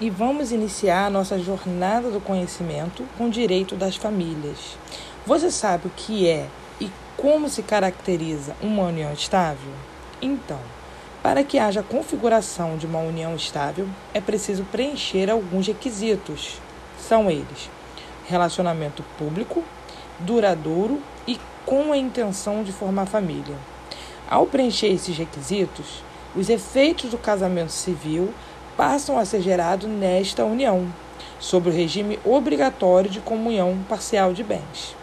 e vamos iniciar a nossa jornada do conhecimento com direito das famílias. Você sabe o que é e como se caracteriza uma união estável? Então, para que haja configuração de uma união estável, é preciso preencher alguns requisitos. São eles: relacionamento público, duradouro e com a intenção de formar família. Ao preencher esses requisitos, os efeitos do casamento civil passam a ser gerados nesta união, sob o regime obrigatório de comunhão parcial de bens.